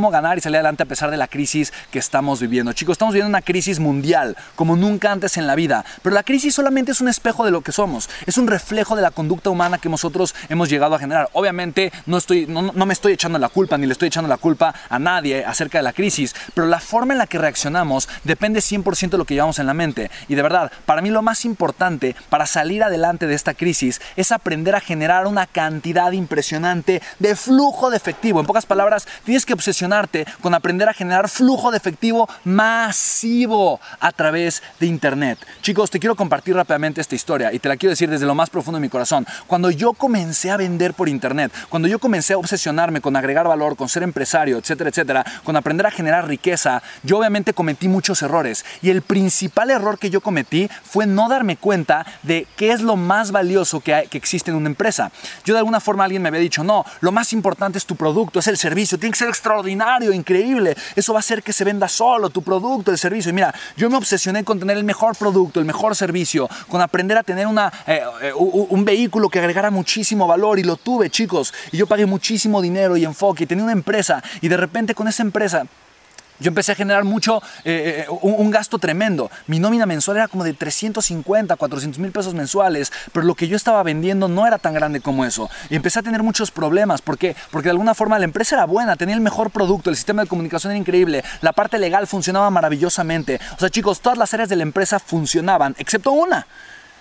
Cómo ganar y salir adelante a pesar de la crisis que estamos viviendo. Chicos, estamos viviendo una crisis mundial, como nunca antes en la vida. Pero la crisis solamente es un espejo de lo que somos. Es un reflejo de la conducta humana que nosotros hemos llegado a generar. Obviamente no, estoy, no, me estoy echando la culpa, ni le estoy echando la culpa a nadie acerca de la crisis. Pero la forma en la que reaccionamos depende 100% de lo que llevamos en la mente. Y de verdad, para mí lo más importante para salir adelante de esta crisis es aprender a generar una cantidad impresionante de flujo de efectivo. En pocas palabras, tienes que obsesionar con aprender a generar flujo de efectivo masivo a través de Internet. Chicos, te quiero compartir rápidamente esta historia y te la quiero decir desde lo más profundo de mi corazón. Cuando yo comencé a vender por Internet, cuando yo comencé a obsesionarme con agregar valor, con ser empresario, etcétera, etcétera, con aprender a generar riqueza, yo obviamente cometí muchos errores. Y el principal error que yo cometí fue no darme cuenta de qué es lo más valioso que, que existe en una empresa. Yo de alguna forma alguien me había dicho, no, lo más importante es tu producto, es el servicio, tiene que ser extraordinario increíble. Eso va a hacer que se venda solo tu producto, el servicio. Y mira, yo me obsesioné con tener el mejor producto, el mejor servicio, con aprender a tener una, eh, eh, un vehículo que agregara muchísimo valor y lo tuve, chicos. Y yo pagué muchísimo dinero y enfoque y tenía una empresa y de repente con esa empresa yo empecé a generar mucho, eh, eh, un, gasto tremendo. Mi nómina mensual era como de 350, 400 mil pesos mensuales, pero lo que yo estaba vendiendo no era tan grande como eso. Y empecé a tener muchos problemas. ¿Por qué? Porque de alguna forma la empresa era buena, tenía el mejor producto, el sistema de comunicación era increíble, la parte legal funcionaba maravillosamente. O sea, chicos, todas las áreas de la empresa funcionaban, excepto una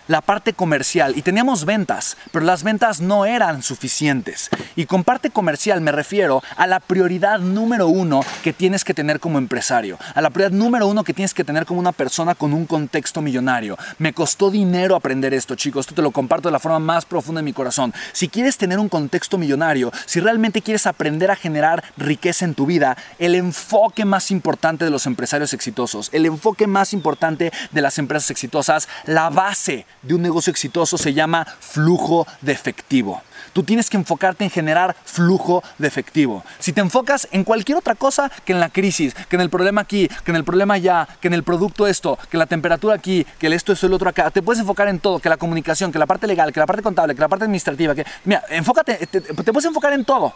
la parte comercial y teníamos ventas, pero las ventas no eran suficientes. Y con parte comercial me refiero a la prioridad número uno que tienes que tener como empresario, a la prioridad número uno que tienes que tener como una persona con un contexto millonario. Me costó dinero aprender esto, chicos, esto te lo comparto de la forma más profunda de mi corazón. Si quieres tener un contexto millonario, si realmente quieres aprender a generar riqueza en tu vida, el enfoque más importante de los empresarios exitosos, el enfoque más importante de las empresas exitosas, la base de un negocio exitoso se llama flujo de efectivo. Tú tienes que enfocarte en generar flujo de efectivo. Si te enfocas en cualquier otra cosa que en la crisis, que en el problema aquí, que en el problema allá, que en el producto esto, que la temperatura aquí, que el esto, es el otro acá, te puedes enfocar en todo, que la comunicación, que la parte legal, que la parte contable, que la parte administrativa, que mira, enfócate, te, puedes enfocar en todo.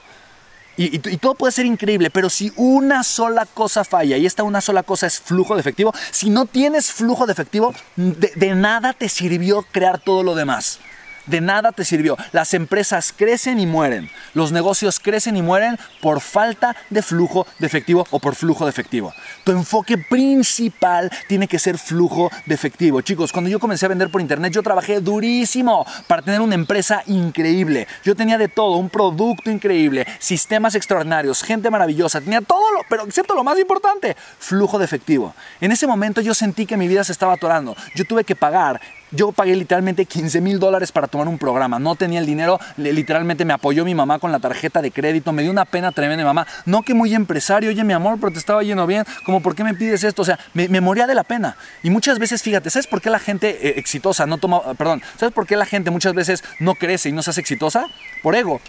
Y, todo puede ser increíble, pero si una sola cosa falla y esta una sola cosa es flujo de efectivo, si no tienes flujo de efectivo, de nada te sirvió crear todo lo demás de nada te sirvió. Las empresas crecen y mueren. Los negocios crecen y mueren por falta de flujo de efectivo o por flujo de efectivo. Tu enfoque principal tiene que ser flujo de efectivo. Chicos, cuando yo comencé a vender por internet, yo trabajé durísimo para tener una empresa increíble. Yo tenía de todo, un producto increíble, sistemas extraordinarios, gente maravillosa, tenía todo, pero excepto lo más importante, flujo de efectivo. En ese momento yo sentí que mi vida se estaba atorando. Yo tuve que pagar yo pagué literalmente 15 mil dólares para tomar un programa. No tenía el dinero, literalmente me apoyó mi mamá con la tarjeta de crédito. Me dio una pena tremenda, mamá. No que muy empresario, oye, mi amor, pero te estaba yendo bien. Como, ¿por qué me pides esto? O sea, me, moría de la pena. Y muchas veces, fíjate, ¿sabes por qué la gente eh, exitosa no toma, perdón, ¿sabes por qué la gente muchas veces no crece y no se hace exitosa? Por ego.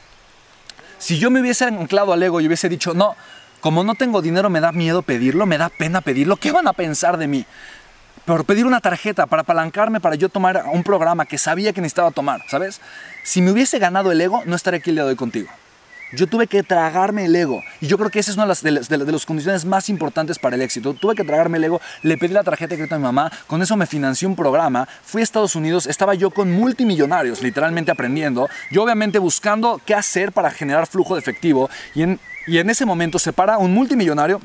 Si yo me hubiese anclado al ego y hubiese dicho, no, como no tengo dinero, me da miedo pedirlo, me da pena pedirlo, ¿qué van a pensar de mí? Por pedir una tarjeta para apalancarme para yo tomar un programa que sabía que necesitaba tomar, ¿sabes? Si me hubiese ganado el ego, no estaría aquí el día de hoy contigo. Yo tuve que tragarme el ego. Y yo creo que esa es una de las, de, condiciones más importantes para el éxito. Tuve que tragarme el ego, le pedí la tarjeta de crédito a mi mamá, con eso me financió un programa, fui a Estados Unidos, estaba yo con multimillonarios, literalmente aprendiendo, yo obviamente buscando qué hacer para generar flujo de efectivo. Y en, y en ese momento se para un multimillonario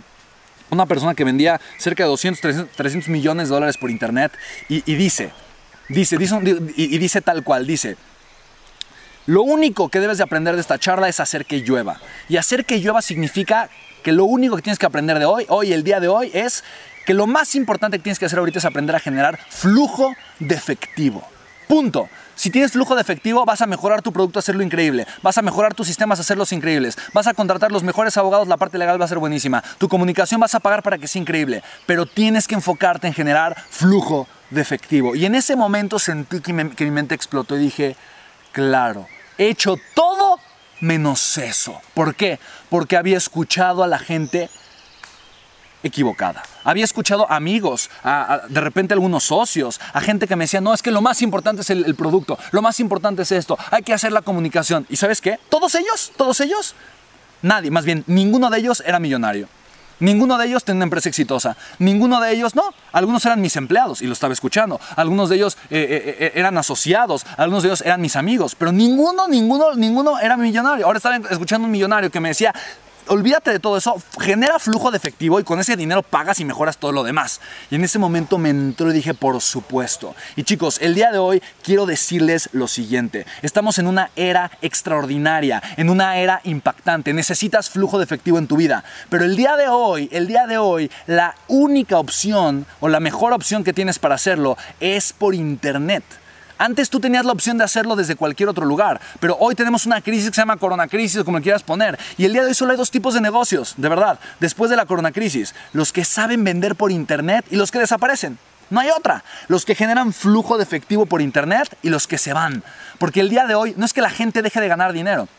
una persona que vendía cerca de 200, 300, millones de dólares por internet y, dice, dice, dice y dice tal cual, dice, lo único que debes de aprender de esta charla es hacer que llueva. Y hacer que llueva significa que lo único que tienes que aprender de hoy, hoy, el día de hoy, es que lo más importante que tienes que hacer ahorita es aprender a generar flujo de efectivo. Punto. Si tienes flujo de efectivo, vas a mejorar tu producto, hacerlo increíble. Vas a mejorar tus sistemas, hacerlos increíbles. Vas a contratar los mejores abogados, la parte legal va a ser buenísima. Tu comunicación vas a pagar para que sea increíble. Pero tienes que enfocarte en generar flujo de efectivo. Y en ese momento sentí que, mi mente explotó y dije, claro, he hecho todo menos eso. ¿Por qué? Porque había escuchado a la gente equivocada. Había escuchado amigos, de repente algunos socios, a gente que me decía, no, es que lo más importante es el, producto, lo más importante es esto, hay que hacer la comunicación. ¿Y sabes qué? Todos ellos, todos ellos, nadie, más bien, ninguno de ellos era millonario. Ninguno de ellos tenía una empresa exitosa. Ninguno de ellos, no. Algunos eran mis empleados y lo estaba escuchando. Algunos de ellos eh, eh, eh, eran asociados. Algunos de ellos eran mis amigos. Pero ninguno, ninguno, ninguno era millonario. Ahora estaba escuchando un millonario que me decía, olvídate de todo eso, genera flujo de efectivo y con ese dinero pagas y mejoras todo lo demás. Y en ese momento me entró y dije, por supuesto. Y chicos, el día de hoy quiero decirles lo siguiente. Estamos en una era extraordinaria, en una era impactante. Necesitas flujo de efectivo en tu vida. Pero el día de hoy, el día de hoy, la única opción o la mejor opción que tienes para hacerlo es por internet. Antes tú tenías la opción de hacerlo desde cualquier otro lugar, pero hoy tenemos una crisis que se llama corona crisis o como le quieras poner. Y el día de hoy solo hay dos tipos de negocios, de verdad, después de la corona crisis. Los que saben vender por internet y los que desaparecen. No hay otra. Los que generan flujo de efectivo por internet y los que se van. Porque el día de hoy no es que la gente deje de ganar dinero.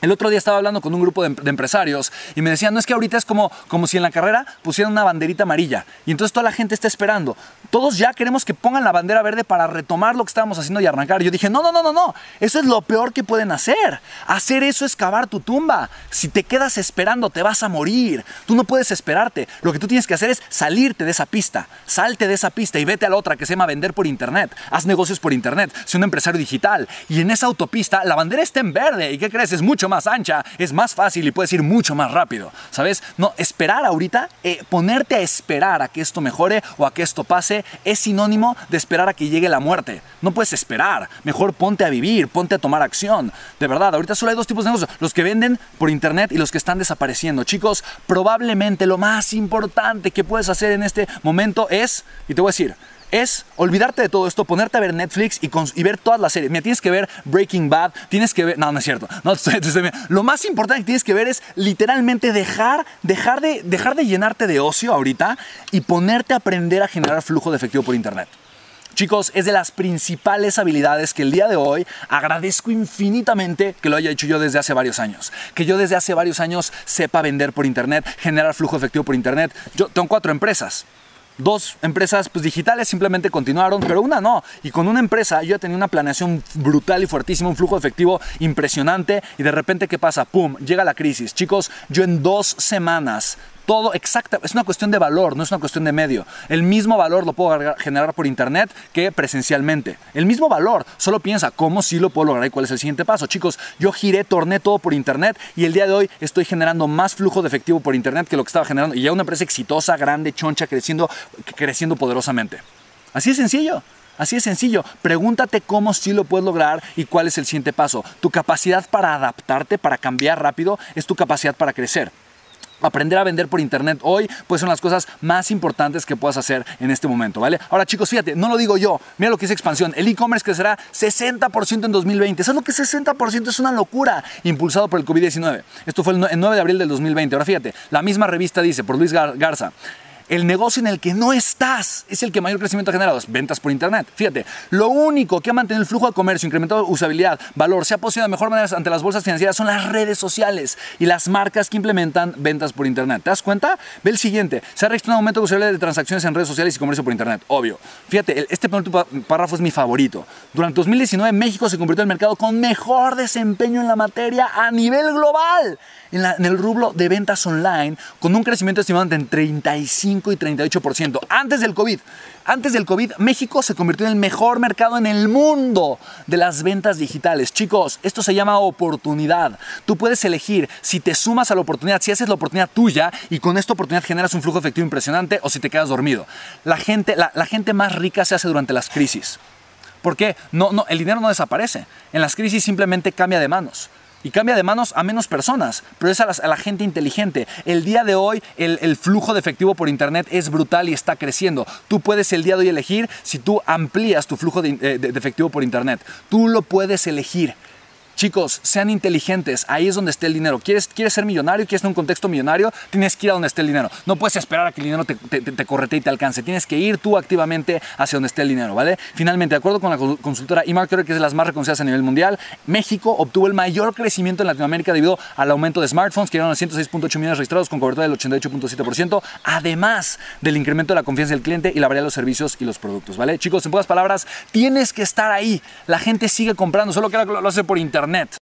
El otro día estaba hablando con un grupo de, empresarios y me decían, no es que ahorita es como, como si en la carrera pusieran una banderita amarilla y entonces toda la gente está esperando. Todos ya queremos que pongan la bandera verde para retomar lo que estábamos haciendo y arrancar. yo dije, no, no, no, no, no, eso es lo peor que pueden hacer. Hacer eso es cavar tu tumba. Si te quedas esperando te vas a morir. Tú no puedes esperarte. Lo que tú tienes que hacer es salirte de esa pista. Salte de esa pista y vete a la otra que se llama vender por internet. Haz negocios por internet. Sé un empresario digital. Y en esa autopista la bandera está en verde. ¿Y qué crees? Es mucho más ancha, es más fácil y puedes ir mucho más rápido, ¿sabes? No, esperar ahorita, eh, ponerte a esperar a que esto mejore o a que esto pase es sinónimo de esperar a que llegue la muerte. No puedes esperar, mejor ponte a vivir, ponte a tomar acción. De verdad, ahorita solo hay dos tipos de negocios, los que venden por internet y los que están desapareciendo. Chicos, probablemente lo más importante que puedes hacer en este momento es, y te voy a decir, es olvidarte de todo esto, ponerte a ver Netflix y, ver todas las series. Mira, tienes que ver Breaking Bad, tienes que ver... No, no es cierto. No, lo más importante que tienes que ver es literalmente dejar, dejar, de, dejar de llenarte de ocio ahorita y ponerte a aprender a generar flujo de efectivo por Internet. Chicos, es de las principales habilidades que el día de hoy agradezco infinitamente que lo haya hecho yo desde hace varios años. Que yo desde hace varios años sepa vender por internet, generar flujo efectivo por internet. Yo tengo cuatro empresas. Dos empresas pues, digitales simplemente continuaron, pero una no. Y con una empresa yo tenía una planeación brutal y fuertísima, un flujo efectivo impresionante. Y de repente, ¿qué pasa? ¡Pum! Llega la crisis. Chicos, yo en dos semanas todo exacta, es una cuestión de valor, no es una cuestión de medio. El mismo valor lo puedo generar por internet que presencialmente. El mismo valor, solo piensa cómo sí lo puedo lograr y cuál es el siguiente paso. Chicos, yo giré, torné todo por internet y el día de hoy estoy generando más flujo de efectivo por internet que lo que estaba generando y ya una empresa exitosa, grande, choncha, creciendo, creciendo poderosamente. Así es sencillo. Así es sencillo. Pregúntate cómo sí lo puedes lograr y cuál es el siguiente paso. Tu capacidad para adaptarte, para cambiar rápido, es tu capacidad para crecer. Aprender a vender por internet hoy, pues son las cosas más importantes que puedas hacer en este momento, ¿vale? Ahora, chicos, fíjate, no lo digo yo, mira lo que es expansión. El e-commerce crecerá 60% en 2020. ¿Sabes lo que es 60%? Es una locura, impulsado por el COVID-19. Esto fue el 9 de abril del 2020. Ahora, fíjate, la misma revista dice, por Luis Garza, el negocio en el que no estás es el que mayor crecimiento ha generado, es ventas por internet. Fíjate, lo único que ha mantenido el flujo de comercio, incrementado usabilidad, valor, se ha posicionado de mejor manera ante las bolsas financieras son las redes sociales y las marcas que implementan ventas por internet. ¿Te das cuenta? Ve el siguiente. Se ha registrado un aumento de usabilidad de transacciones en redes sociales y comercio por internet. Obvio. Fíjate, este párrafo es mi favorito. Durante 2019 México se convirtió en el mercado con mejor desempeño en la materia a nivel global. En, en el rublo de ventas online con un crecimiento estimado entre 35 y 38%. Antes del COVID. Antes del COVID, México se convirtió en el mejor mercado en el mundo de las ventas digitales. Chicos, esto se llama oportunidad. Tú puedes elegir si te sumas a la oportunidad, si haces la oportunidad tuya y con esta oportunidad generas un flujo efectivo impresionante o si te quedas dormido. La gente, la gente más rica se hace durante las crisis. ¿Por qué? No, no, el dinero no desaparece. En las crisis simplemente cambia de manos y cambia de manos a menos personas, pero es a la, gente inteligente. El día de hoy el, flujo de efectivo por Internet es brutal y está creciendo. Tú puedes el día de hoy elegir si tú amplías tu flujo de eh, efectivo por Internet. Tú lo puedes elegir. Chicos, sean inteligentes, ahí es donde esté el dinero. ¿Quieres, quieres ser millonario? ¿Quieres tener un contexto millonario? Tienes que ir a donde esté el dinero. No puedes esperar a que el dinero te, te, te correte y te alcance. Tienes que ir tú activamente hacia donde esté el dinero, ¿vale? Finalmente, de acuerdo con la consultora eMarketer, que es de las más reconocidas a nivel mundial, México obtuvo el mayor crecimiento en Latinoamérica debido al aumento de smartphones, que a 106.8 millones registrados con cobertura del 88.7%, además del incremento de la confianza del cliente y la variedad de los servicios y los productos, ¿vale? Chicos, en pocas palabras, tienes que estar ahí. La gente sigue comprando, solo que lo hace por internet.